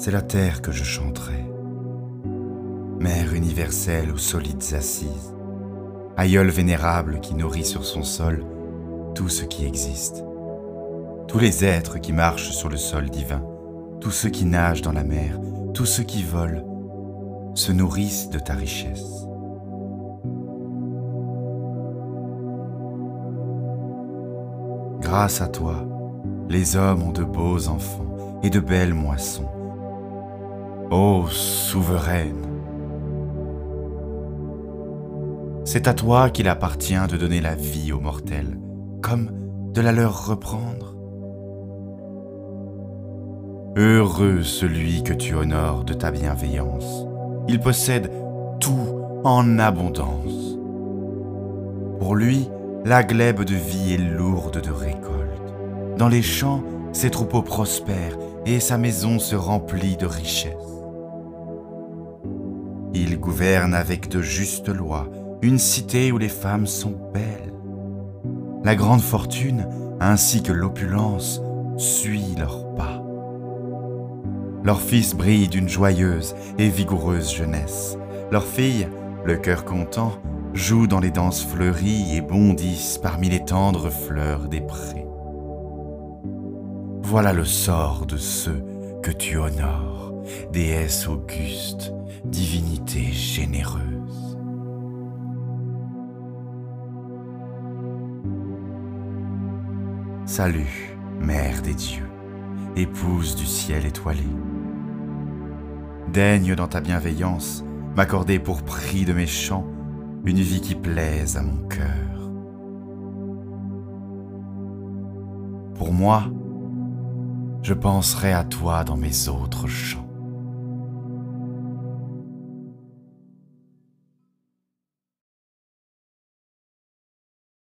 c'est la terre que je chanterai. Mère universelle aux solides assises, aïeul vénérable qui nourrit sur son sol tout ce qui existe, tous les êtres qui marchent sur le sol divin, tous ceux qui nagent dans la mer, tous ceux qui volent, se nourrissent de ta richesse. Grâce à toi, les hommes ont de beaux enfants et de belles moissons. Ô souveraine, c'est à toi qu'il appartient de donner la vie aux mortels, comme de la leur reprendre. Heureux celui que tu honores de ta bienveillance. Il possède tout en abondance. Pour lui, la glèbe de vie est lourde de récoltes. Dans les champs, ses troupeaux prospèrent et sa maison se remplit de richesses. Il gouverne avec de justes lois une cité où les femmes sont belles. La grande fortune ainsi que l'opulence suit leurs pas. Leurs fils brillent d'une joyeuse et vigoureuse jeunesse. Leurs filles, le cœur content, jouent dans les danses fleuries et bondissent parmi les tendres fleurs des prés. Voilà le sort de ceux que tu honores, déesse auguste, généreuse. Salut, Mère des dieux, épouse du ciel étoilé. Daigne dans ta bienveillance m'accorder pour prix de mes chants une vie qui plaise à mon cœur. Pour moi, je penserai à toi dans mes autres chants.